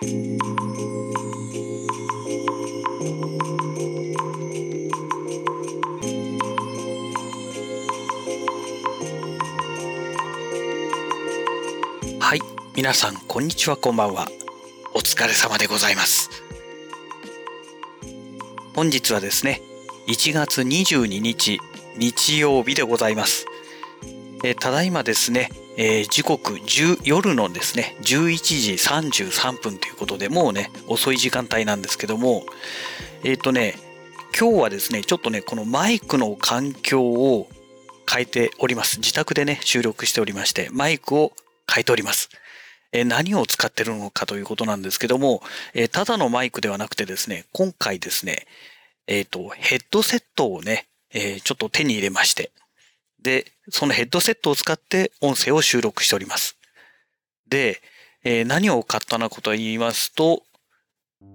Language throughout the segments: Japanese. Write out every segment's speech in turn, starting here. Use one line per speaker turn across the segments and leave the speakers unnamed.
はい皆さんこんにちはこんばんは。お疲れ様でございます。本日はですね1月22日日曜日でございます。えただいまですね、えー、時刻10夜のですね11時33分ということでもうね遅い時間帯なんですけどもえっ、ー、とね今日はですねちょっとねこのマイクの環境を変えております自宅でね収録しておりましてマイクを変えております。え何を使ってるのかということなんですけども、えただのマイクではなくてですね、今回ですね、えっ、ー、と、ヘッドセットをね、え、ちょっと手に入れまして、で、そのヘッドセットを使って音声を収録しております。で、えー、何を買ったのかと言いますと、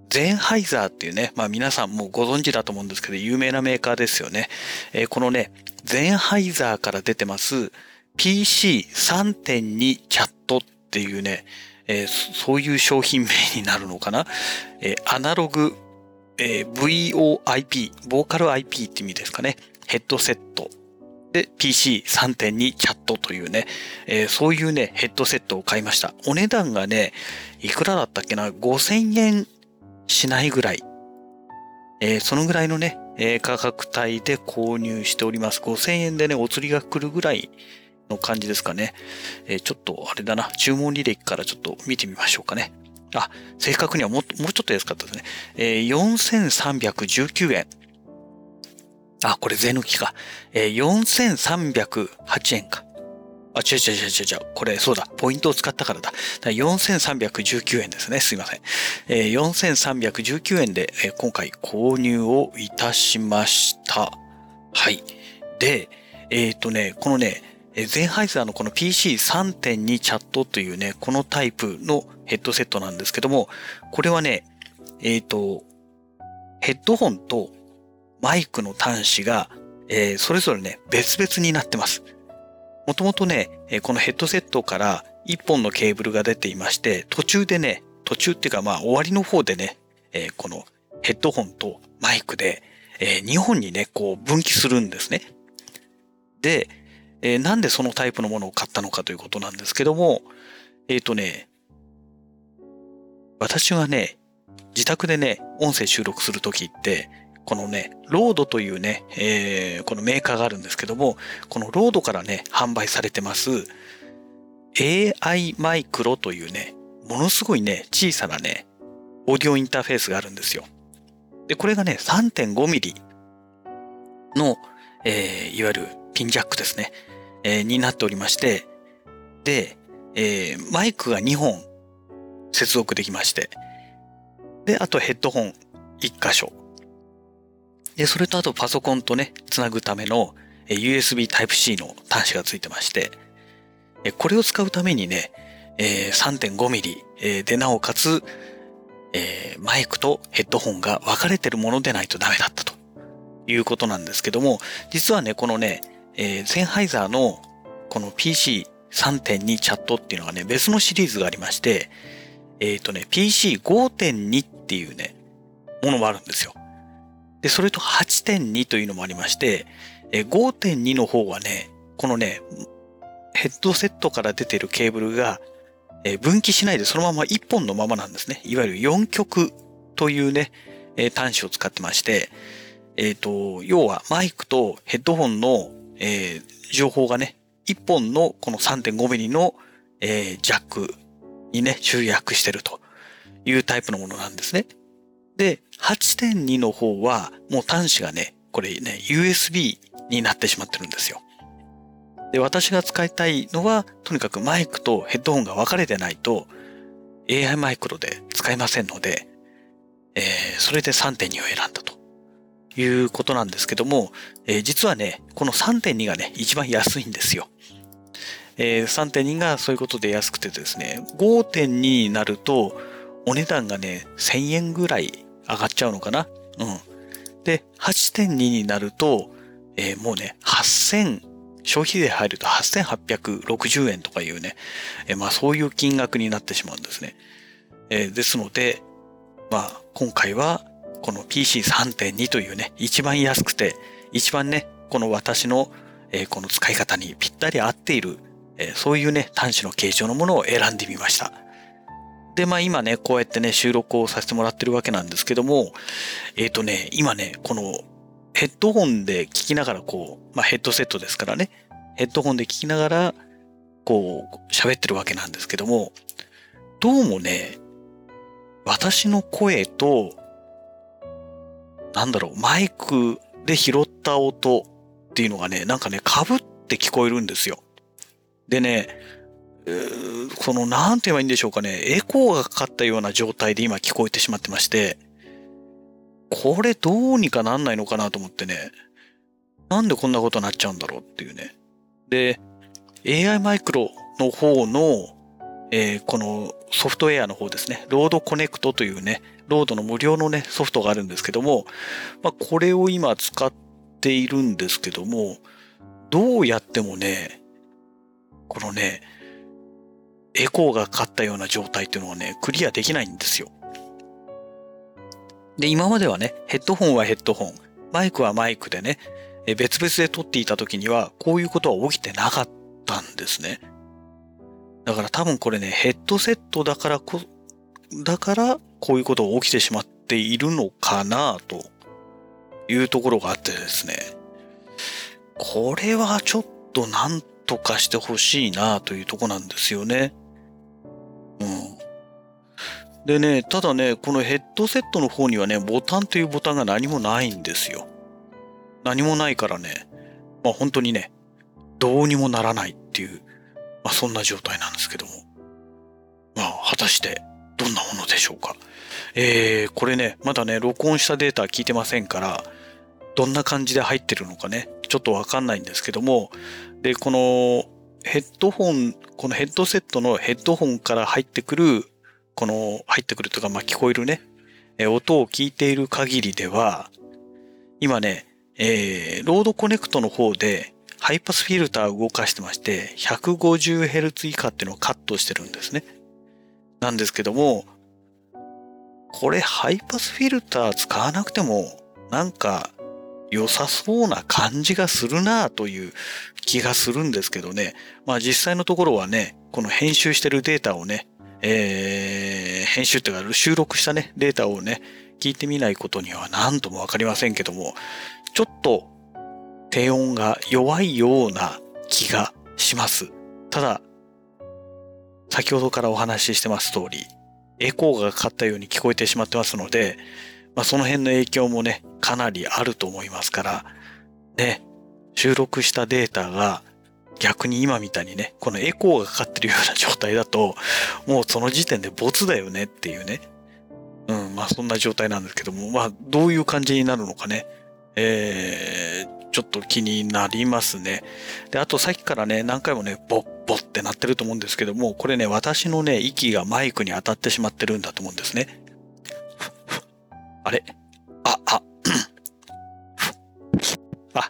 ゼンハイザーっていうね、まあ皆さんもご存知だと思うんですけど、有名なメーカーですよね。えー、このね、ゼンハイザーから出てます、PC3.2 チャットっていうね、えー、そういう商品名になるのかな、え、アナログ、え、VOIP、ボーカル IP って意味ですかね。ヘッドセット。で、PC3.2 チャットというね、えー、そういうね、ヘッドセットを買いました。お値段がね、いくらだったっけな ?5000 円しないぐらい。えー、そのぐらいのね、えー、価格帯で購入しております。5000円でね、お釣りが来るぐらいの感じですかね。え、ちょっとあれだな、注文履歴からちょっと見てみましょうかね。あ、正確にはももうちょっと安かったですね。えー、4319円。あ、これ税抜きか。えー、4308円か。あ、違う違う違う違う。これ、そうだ。ポイントを使ったからだ。だ4319円ですね。すいません。えー、4319円で、えー、今回購入をいたしました。はい。で、えっ、ー、とね、このね、ゼンハイザーのこの PC3.2 チャットというね、このタイプのヘッドセットなんですけども、これはね、えっ、ー、と、ヘッドホンとマイクの端子が、えー、それぞれね、別々になってます。もともとね、このヘッドセットから1本のケーブルが出ていまして、途中でね、途中っていうかまあ終わりの方でね、えー、このヘッドホンとマイクで、えー、2本にね、こう分岐するんですね。で、えー、なんでそのタイプのものを買ったのかということなんですけども、えっ、ー、とね、私はね、自宅でね、音声収録するときって、このね、ロードというね、えー、このメーカーがあるんですけども、このロードからね、販売されてます AI マイクロというね、ものすごいね、小さなね、オーディオインターフェースがあるんですよ。で、これがね、3.5ミリの、えー、いわゆるピンジャックですね。えー、になっておりまして、で、えー、マイクが2本接続できまして、で、あとヘッドホン1箇所。で、それとあとパソコンとね、つなぐための USB Type-C の端子がついてまして、これを使うためにね、3.5ミリでなおかつ、マイクとヘッドホンが分かれてるものでないとダメだったということなんですけども、実はね、このね、ゼンハイザーのこの PC3.2 チャットっていうのがね、別のシリーズがありまして、えっ、とね、PC5.2 っていうね、ものもあるんですよ。で、それと8.2というのもありまして、え、5.2の方はね、このね、ヘッドセットから出てるケーブルが、え、分岐しないでそのまま1本のままなんですね。いわゆる4極というね、え、端子を使ってまして、えっ、ー、と、要はマイクとヘッドホンのえー、情報がね、1本のこの 3.5mm の、えー、ジャックにね、集約してるというタイプのものなんですね。で、8.2の方はもう端子がね、これね、USB になってしまってるんですよ。で、私が使いたいのは、とにかくマイクとヘッドホンが分かれてないと AI マイクロで使えませんので、えー、それで3.2を選んだと。いうことなんですけども、えー、実はね、この3.2がね、一番安いんですよ。えー、3.2がそういうことで安くてですね、5.2になると、お値段がね、1000円ぐらい上がっちゃうのかな？うん。で、8.2になると、えー、もうね、8000、消費税入ると8860円とかいうね、えー、まあそういう金額になってしまうんですね。えー、ですので、まあ、今回はこの PC3.2 というね、一番安くて、一番ね、この私の、えー、この使い方にぴったり合っている、えー、そういうね、端子の形状のものを選んでみました。で、まあ今ね、こうやってね、収録をさせてもらってるわけなんですけども、えっ、ー、とね、今ね、このヘッドホンで聞きながらこう、まあヘッドセットですからね、ヘッドホンで聞きながら、こう、喋ってるわけなんですけども、どうもね、私の声と、なんだろう、マイクで拾った音っていうのがね、なんかね、被って聞こえるんですよ。でね、その、なんて言えばいいんでしょうかね、エコーがかかったような状態で今聞こえてしまってまして、これどうにかなんないのかなと思ってね、なんでこんなことになっちゃうんだろうっていうね。で、AI マイクロの方の、えー、このソフトウェアの方ですね、 RODE Connect というね、 RODE の無料のね、ソフトがあるんですけども、まあ、これを今使っているんですけども、どうやってもね、このね、エコーがかかったような状態っていうのはね、クリアできないんですよ。で、今まではね、ヘッドホンはヘッドホン、マイクはマイクでね、別々で撮っていた時には、こういうことは起きてなかったんですね。だから多分これね、ヘッドセットだからこ、だからこういうことが起きてしまっているのかなというところがあってですね。これはちょっとなんとかしてほしいなというとこなんですよね。でね、ただね、このヘッドセットの方にはね、ボタンというボタンが何もないんですよ。何もないからね、まあ本当にね、どうにもならないっていう、まあそんな状態なんですけども。まあ果たしてどんなものでしょうか。えー、これね、まだね、録音したデータ聞いてませんから、どんな感じで入ってるのかね、ちょっとわかんないんですけども、で、このヘッドホン、このヘッドセットのヘッドホンから入ってくるこの入ってくるとか、まあ、聞こえるね、え音を聞いている限りでは、今ね、えー、 RODE Connect の方でハイパスフィルターを動かしてまして、150Hz 以下っていうのをカットしてるんですね。なんですけども、これハイパスフィルター使わなくても、なんか良さそうな感じがするなという気がするんですけどね。まあ実際のところはね、この編集してるデータをね、えー、編集っていうか収録したね、データをね、聞いてみないことには何ともわかりませんけども、ちょっと低音が弱いような気がします。ただ、先ほどからお話ししてます通り、エコーがかかったように聞こえてしまってますので、まあ、その辺の影響もね、かなりあると思いますから、ね、収録したデータが逆に今みたいにね、このエコーがかかるような状態だと、もうその時点でボツだよねっていうね。うん、まあそんな状態なんですけども、まあどういう感じになるのかね。えー、ちょっと気になりますね。で、あとさっきからね、何回もね、ボッボってなってると思うんですけども、これね、私のね、息がマイクに当たってしまってるんだと思うんですね。あれ？あ、あ、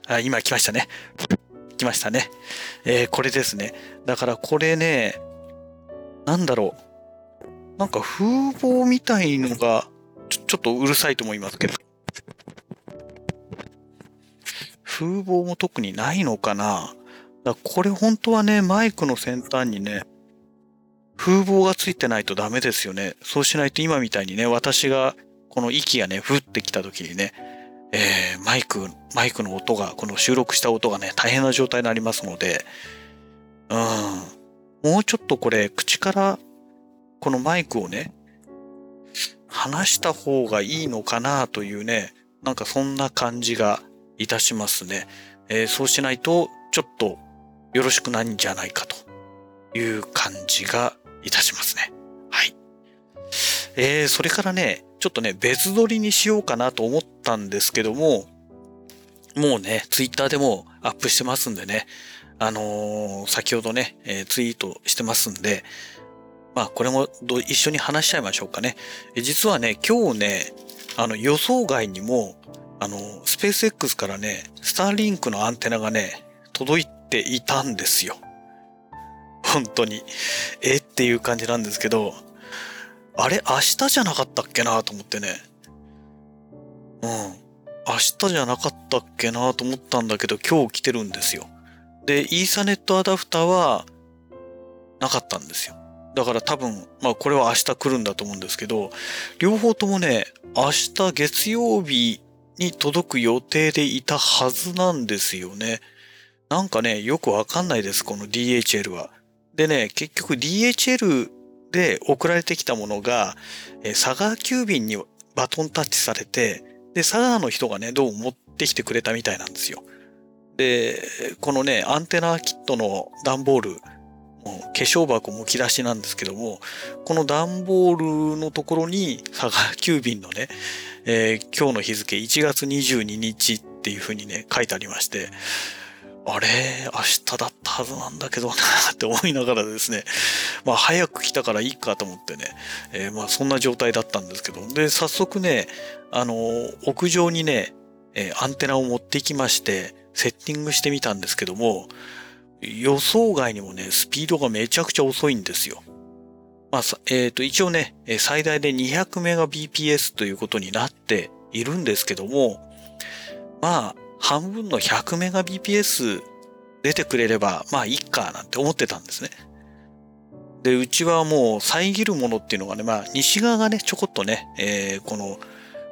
あ、今来ましたね。きましたね。えー、これですね。だからこれね、なんだろう。なんか風貌みたいのがちょ、ちょっとうるさいと思いますけど。風貌も特にないのかな。だこれ本当はね、マイクの先端にね、風貌がついてないとダメですよね。そうしないと今みたいにね、私がこの息がね、ふってきた時にね、えー、マイク、マイクの音が、この収録した音がね、大変な状態になりますので、うん、もうちょっとこれ、口からこのマイクをね、離した方がいいのかなというね、なんかそんな感じがいたしますね。えー、そうしないと、ちょっとよろしくないんじゃないかという感じがいたしますね。はい。えー、それからね、ちょっとね、別撮りにしようかなと思ったんですけども、もうね、ツイッターでもアップしてますんでね、あのー、先ほどね、えー、ツイートしてますんで、まあ、これも一緒に話しちゃいましょうかね。実はね、今日ね、あの、予想外にも、あの、スペース X からね、スターリンクのアンテナがね、届いていたんですよ。本当に。え？っていう感じなんですけど、あれ明日じゃなかったっけなと思ってね。うん。明日じゃなかったっけなと思ったんだけど、今日来てるんですよ。で、イーサネットアダプターはなかったんですよ。だから多分、まあこれは明日来るんだと思うんですけど、両方ともね、明日月曜日に届く予定でいたはずなんですよね。なんかね、よくわかんないです、この DHL は。でね、結局 DHL で送られてきたものが、え佐川急便にバトンタッチされて、で、佐川の人がね、どうも持ってきてくれたみたいなんですよ。で、このね、アンテナキットの段ボール、もう化粧箱むき出しなんですけども、この段ボールのところに佐賀急便のね、えー、今日の日付1月22日っていうふうにね、書いてありまして、あれ？明日だったはずなんだけどなって思いながらですね、まあ早く来たからいいかと思ってね、えー、まあそんな状態だったんですけど、で、早速ね、あの、屋上にね、えー、アンテナを持ってきまして、セッティングしてみたんですけども、予想外にもね、スピードがめちゃくちゃ遅いんですよ。まあ、えっ、ー、と、一応ね、最大で 200Mbps ということになっているんですけども、まあ、半分の 100Mbps 出てくれれば、まあ、いっか、なんて思ってたんですね。で、うちはもう遮るものっていうのがね、まあ、西側がね、ちょこっとね、えー、この、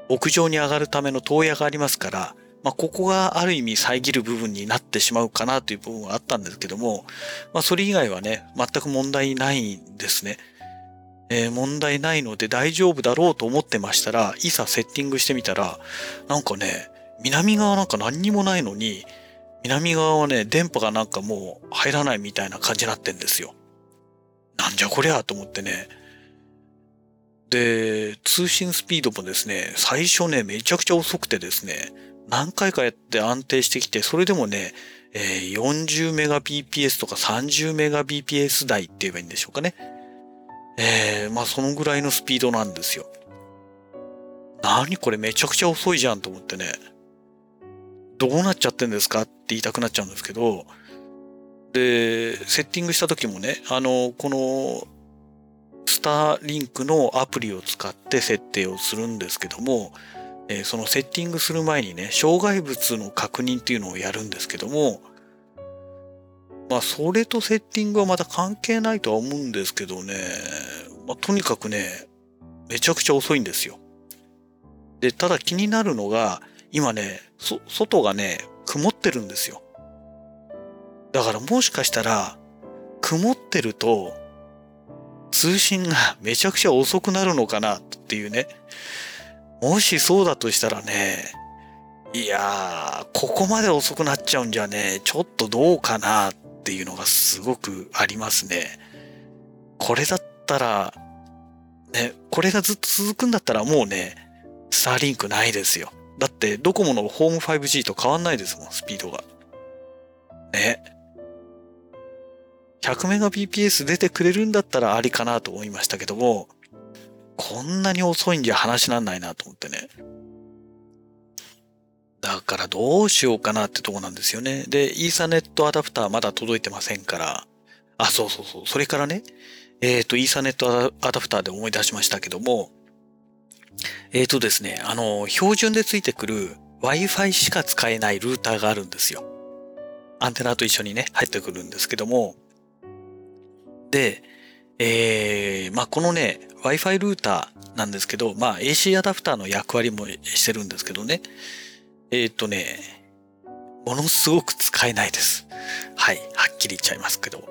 屋上に上がるための塔屋がありますから、まあ、ここがある意味遮る部分になってしまうかなという部分はあったんですけども、まあ、それ以外はね、全く問題ないんですね。えー、問題ないので大丈夫だろうと思ってましたら、いざセッティングしてみたら、なんかね、南側なんか何にもないのに、南側はね、電波がなんかもう入らないみたいな感じになってんですよ。なんじゃこりゃと思ってね。で、通信スピードもですね、最初ね、めちゃくちゃ遅くてですね、何回かやって安定してきて、それでもね、えー、40メガ BPS とか30メガ BPS 台って言えばいいんでしょうかね。えー、まあそのぐらいのスピードなんですよ。何これめちゃくちゃ遅いじゃんと思ってね。どうなっちゃってんですかって言いたくなっちゃうんですけど、で、セッティングした時もね、あの、この、スターリンクのアプリを使って設定をするんですけども、えー、そのセッティングする前にね、障害物の確認っていうのをやるんですけども、まあ、それとセッティングはまた関係ないとは思うんですけどね、まあ、とにかくね、めちゃくちゃ遅いんですよ。で、ただ気になるのが、今ね、外がね、曇ってるんですよ。だからもしかしたら、曇ってると、通信が めちゃくちゃ遅くなるのかなっていうね。もしそうだとしたらね、いやー、ここまで遅くなっちゃうんじゃね、ちょっとどうかなっていうのがすごくありますね。これだったら、ね、これがずっと続くんだったらもうね、スターリンクないですよ。だってドコモのホーム 5G と変わんないですもん、スピードが。ね。100Mbps 出てくれるんだったらありかなと思いましたけども、こんなに遅いんじゃ話なんないなと思ってね。だからどうしようかなってとこなんですよね。で、イーサネットアダプターまだ届いてませんから。あ、そうそうそう。それからね、えっ、ー、と、イーサネットアダプターで思い出しましたけども、えっ、ー、とですね、あの、標準でついてくる Wi-Fi しか使えないルーターがあるんですよ。アンテナと一緒にね、入ってくるんですけども、で、えー、まあ、このね、Wi-Fi ルーターなんですけど、まあ AC アダプターの役割もしてるんですけどね。えっ、ー、とね、ものすごく使えないです。はい。はっきり言っちゃいますけど。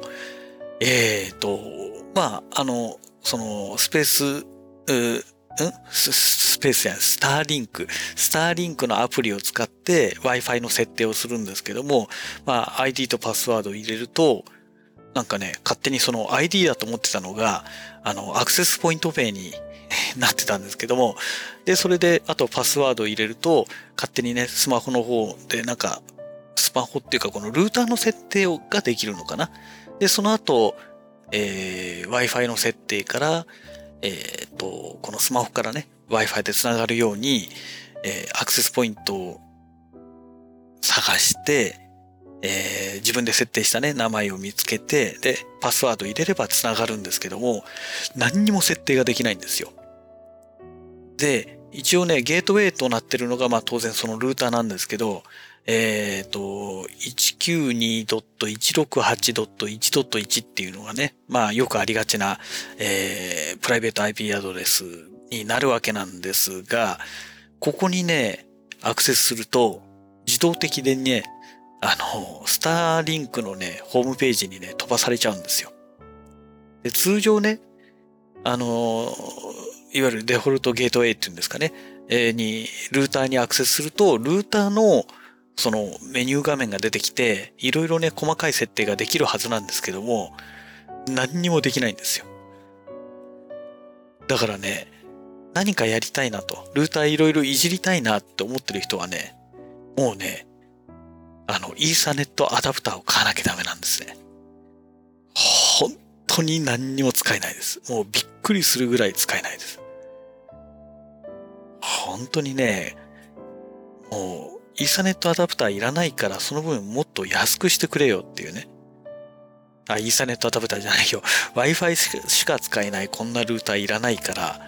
えっ、ー、と、まあ、あの、その、スペース、ん？ススペースやスターリンク。スターリンクのアプリを使って Wi-Fi の設定をするんですけども、まあ ID とパスワードを入れると、なんかね、勝手にその ID だと思ってたのが、あの、アクセスポイント名に なってたんですけども、で、それで、あとパスワードを入れると、勝手にね、スマホの方でなんか、スマホっていうかこのルーターの設定をができるのかな？で、その後、えー、Wi-Fi の設定から、えっ、ー、と、このスマホからね、Wi-Fi で繋がるように、えー、アクセスポイントを探して、えー、自分で設定したね、名前を見つけて、で、パスワード入れれば繋がるんですけども、何にも設定ができないんですよ。で、一応ね、ゲートウェイとなってるのが、まあ当然そのルーターなんですけど、えっ、ー、と、192.168.1.1っていうのがね、まあよくありがちな、えー、プライベート IP アドレスになるわけなんですが、ここにね、アクセスすると、自動的でね、あの、スターリンクのね、ホームページにね、飛ばされちゃうんですよ。で、通常ね、あの、いわゆるデフォルトゲートウェイっていうんですかね、えー、に、ルーターにアクセスすると、ルーターのそのメニュー画面が出てきて、いろいろね、細かい設定ができるはずなんですけども、何にもできないんですよ。だからね、何かやりたいなと、ルーターいろいろいじりたいなって思ってる人はね、もうね、あの、イーサネットアダプターを買わなきゃダメなんですね。本当に何にも使えないです。もうびっくりするぐらい使えないです。本当にね、もう、イーサネットアダプターいらないから、その分もっと安くしてくれよっていうね。あ、イーサネットアダプターじゃないよ。Wi-Fi しか使えないこんなルーターいらないから、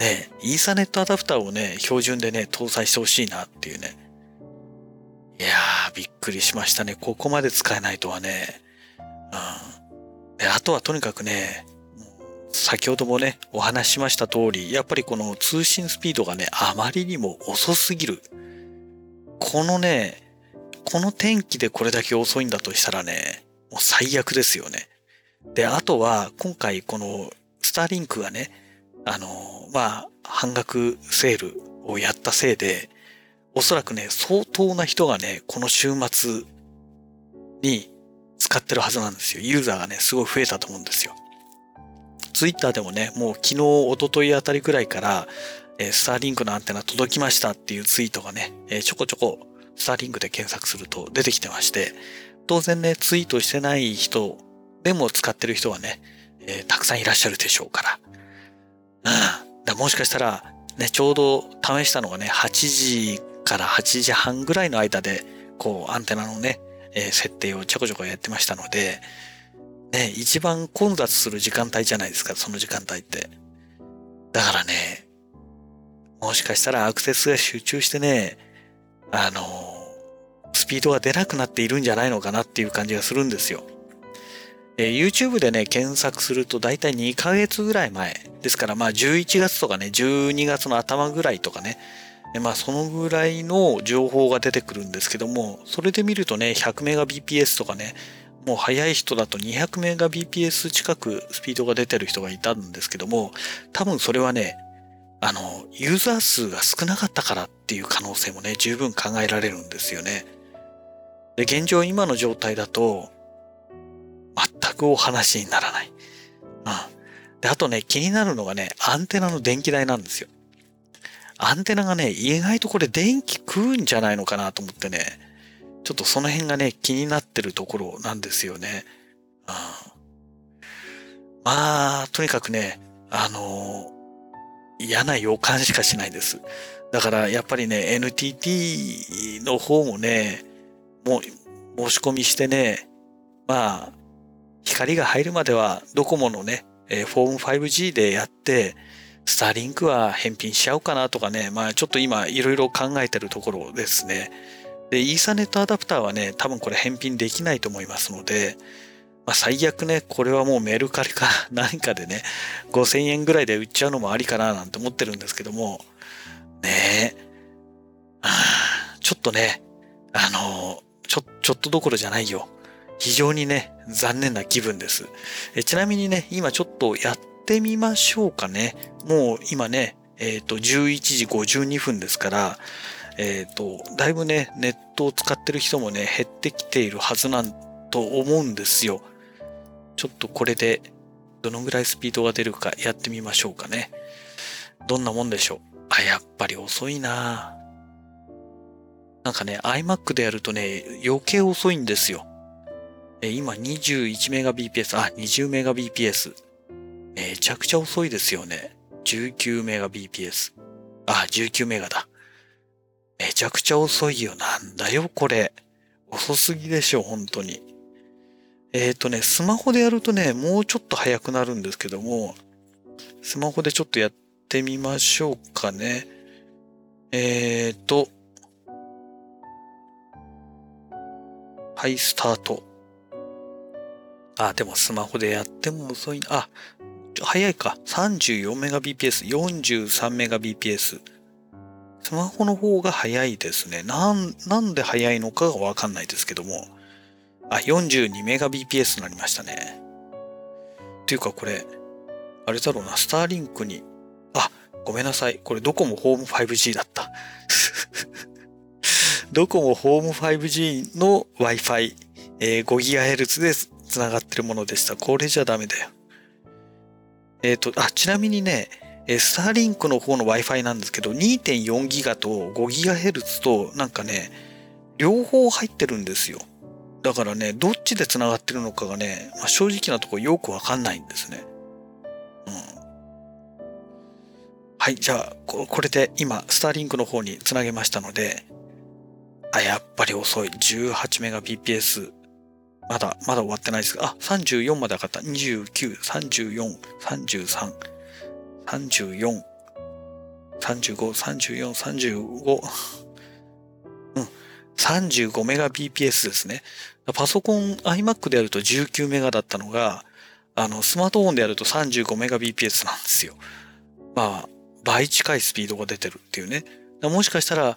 ね、イーサネットアダプターをね、標準でね、搭載してほしいなっていうね。いやー、びっくりしましたね。ここまで使えないとはね。うん。で、あとはとにかくね、先ほどもね、お話ししました通り、やっぱりこの通信スピードがね、あまりにも遅すぎる。このね、この天気でこれだけ遅いんだとしたらね、もう最悪ですよね。で、あとは、今回このスターリンクがね、あの、まあ、半額セールをやったせいで、おそらくね、相当な人がね、この週末に使ってるはずなんですよ。ユーザーがね、すごい増えたと思うんですよ。ツイッターでもね、もう昨日、一昨日あたりくらいから、え、スターリンクのアンテナ届きましたっていうツイートがね、え、ちょこちょこスターリンクで検索すると出てきてまして、当然ね、ツイートしてない人でも使ってる人はね、えー、たくさんいらっしゃるでしょうから。うん。だもしかしたら、ね、ちょうど試したのがね、8時から8時半ぐらいの間で、こう、アンテナのね、えー、設定をちょこちょこやってましたので、ね、一番混雑する時間帯じゃないですか、その時間帯って。だからね、もしかしたらアクセスが集中してね、あの、スピードが出なくなっているんじゃないのかなっていう感じがするんですよ。えー、YouTube でね、検索すると大体2ヶ月ぐらい前。ですからまあ11月とかね、12月の頭ぐらいとかね、まあそのぐらいの情報が出てくるんですけども、それで見るとね、100メガ BPS とかね、もう速い人だと200メガ BPS 近くスピードが出てる人がいたんですけども、多分それはね、あの、ユーザー数が少なかったからっていう可能性もね、十分考えられるんですよね。で、現状今の状態だと、全くお話にならない。うん。で、あとね、気になるのがね、アンテナの電気代なんですよ。アンテナがね、意外とこれ電気食うんじゃないのかなと思ってね、ちょっとその辺がね、気になってるところなんですよね。うん、まあ、とにかくね、あの、嫌な予感しかしないです。だからやっぱりね、NTT の方もね、もう申し込みしてね、まあ、光が入るまではドコモのね、フォーム 5G でやって、スターリンクは返品しちゃおうかなとかね、まあちょっと今いろいろ考えてるところですね。で、イーサネットアダプターはね、多分これ返品できないと思いますので、まあ最悪ね、これはもうメルカリか 何かでね、5000円ぐらいで売っちゃうのもありかななんて思ってるんですけども、ねえ、ちょっとね、あの、ちょ、ちょっとどころじゃないよ。非常にね、残念な気分です。えちなみにね、今ちょっとやってみましょうかね。もう今ね、えっ、ー、と、11時52分ですから、えっ、ー、と、だいぶね、ネットを使ってる人もね、減ってきているはずなんと思うんですよ。ちょっとこれで、どのぐらいスピードが出るかやってみましょうかね。どんなもんでしょう。あ、やっぱり遅いななんかね、iMac でやるとね、余計遅いんですよ。え今 21Mbps、あ、20Mbps。めちゃくちゃ遅いですよね。19Mbps。あ、19メガだ。めちゃくちゃ遅いよ。なんだよ、これ。遅すぎでしょ、本当に。えっ、ー、とね、スマホでやるとね、もうちょっと早くなるんですけども、スマホでちょっとやってみましょうかね。えっ、ー、と、はい、スタート。あ、でもスマホでやっても遅いな。あ、早いか。34Mbps、43Mbps。スマホの方が早いですね。なん、なんで早いのかがわかんないですけども。あ、42Mbps になりましたね。っていうかこれ、あれだろうな、スターリンクに、あ、ごめんなさい。これドコモホーム 5G だった。ドコモホーム 5G の Wi-Fi、えー、5GHz で繋がってるものでした。これじゃダメだよ。えっ、ー、と、あ、ちなみにね、えスターリンクの方の Wi-Fi なんですけど、2.4ギガと5ギガヘルツと、なんかね、両方入ってるんですよ。だからね、どっちで繋がってるのかがね、まあ、正直なとこよくわかんないんですね。うん。はい、じゃあ、これで今、スターリンクの方に繋げましたので、あ、やっぱり遅い。18メガ BPS。まだ、まだ終わってないですが、あ、34まで上がった。29、34、33、34、35、34、35。うん。35メガ BPS ですね。パソコン iMac でやると19メガだったのが、あの、スマートフォンでやると35メガ BPS なんですよ。まあ、倍近いスピードが出てるっていうね。もしかしたら、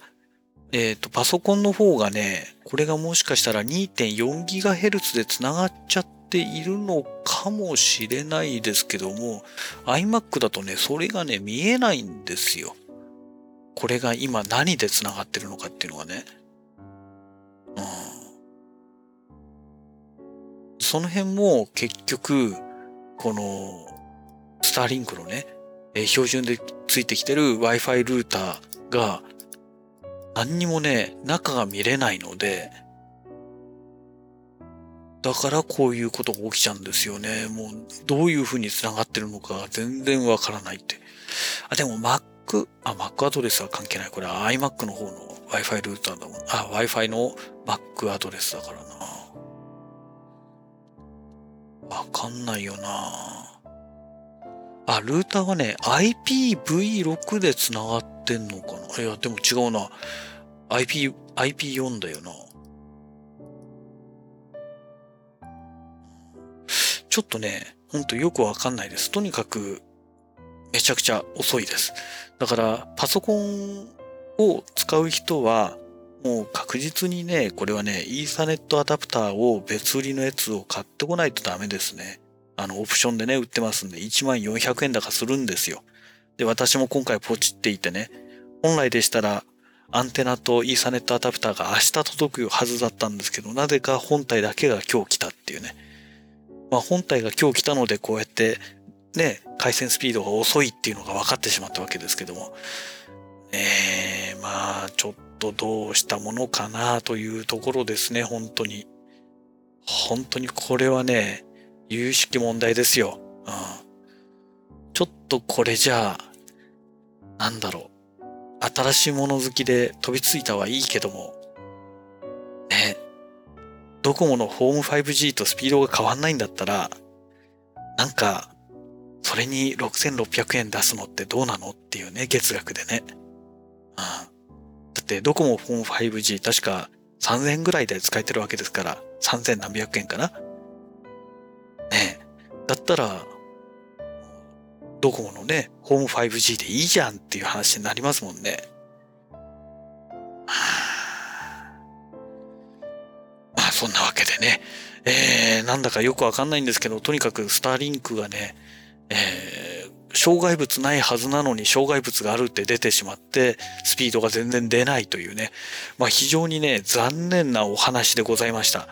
えっ、ー、と、パソコンの方がね、これがもしかしたら 2.4GHz で繋がっちゃっているのかもしれないですけども、iMac だとね、それがね、見えないんですよ。これが今何で繋がってるのかっていうのがね。うん。その辺も結局、この、スターリンクのねえ、標準でついてきてる Wi-Fi ルーターが何にもね、中が見れないので、だからこういうことが起きちゃうんですよね。もう、どういう風に繋がってるのか全然わからないって。あ、でも Mac、あ、Mac アドレスは関係ない。これ iMac の方の Wi-Fi ルーターだもん。あ、Wi-Fi の Mac アドレスだからな。わかんないよな。あ、ルーターはね、IPv6 で繋がってんのかないや、でも違うな。IP、IP4 だよな。ちょっとね、ほんとよくわかんないです。とにかく、めちゃくちゃ遅いです。だから、パソコンを使う人は、もう確実にね、これはね、イーサネットアダプターを別売りのやつを買ってこないとダメですね。あの、オプションでね、売ってますんで、1400円高するんですよ。で、私も今回ポチっていてね、本来でしたら、アンテナとイーサネットアダプターが明日届くはずだったんですけど、なぜか本体だけが今日来たっていうね。まあ本体が今日来たのでこうやってね、回線スピードが遅いっていうのが分かってしまったわけですけども。えー、まあちょっとどうしたものかなというところですね、本当に。本当にこれはね、有識問題ですよ。うん。ちょっとこれじゃあ、なんだろう。新しいもの好きで飛びついたはいいけども、ね、ドコモのホーム 5G とスピードが変わんないんだったら、なんか、それに6600円出すのってどうなのっていうね、月額でね。だってドコモホーム 5G 確か3000円ぐらいで使えてるわけですから、3000何百円かな。ねだったら、ドコモのね、ホーム 5G でいいじゃんっていう話になりますもんね。まあそんなわけでね、えー、なんだかよくわかんないんですけど、とにかくスターリンクがね、えー、障害物ないはずなのに障害物があるって出てしまって、スピードが全然出ないというね、まあ非常にね、残念なお話でございました。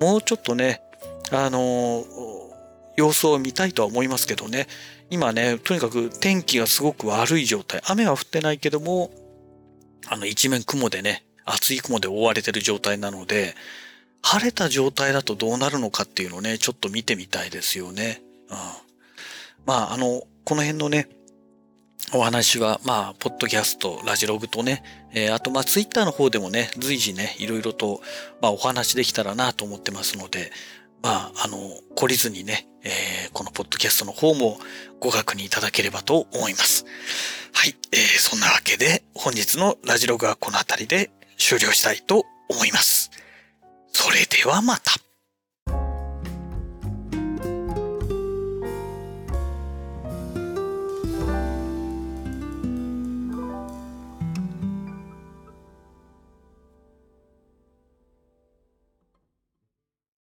もうちょっとね、あのー、様子を見たいとは思いますけどね、今ね、とにかく天気がすごく悪い状態。雨は降ってないけども、あの一面雲でね、厚い雲で覆われてる状態なので、晴れた状態だとどうなるのかっていうのをね、ちょっと見てみたいですよね。うん。まあ、あの、この辺のね、お話は、まあ、ポッドキャスト、ラジログとね、えー、あと、まあ、ツイッターの方でもね、随時ね、いろいろと、まあ、お話できたらなと思ってますので、まあ、あの、懲りずにね、えー、このポッドキャストの方もご確認いただければと思います。はい、えー、そんなわけで、本日のラジログはこの辺りで終了したいと思います。それではまた。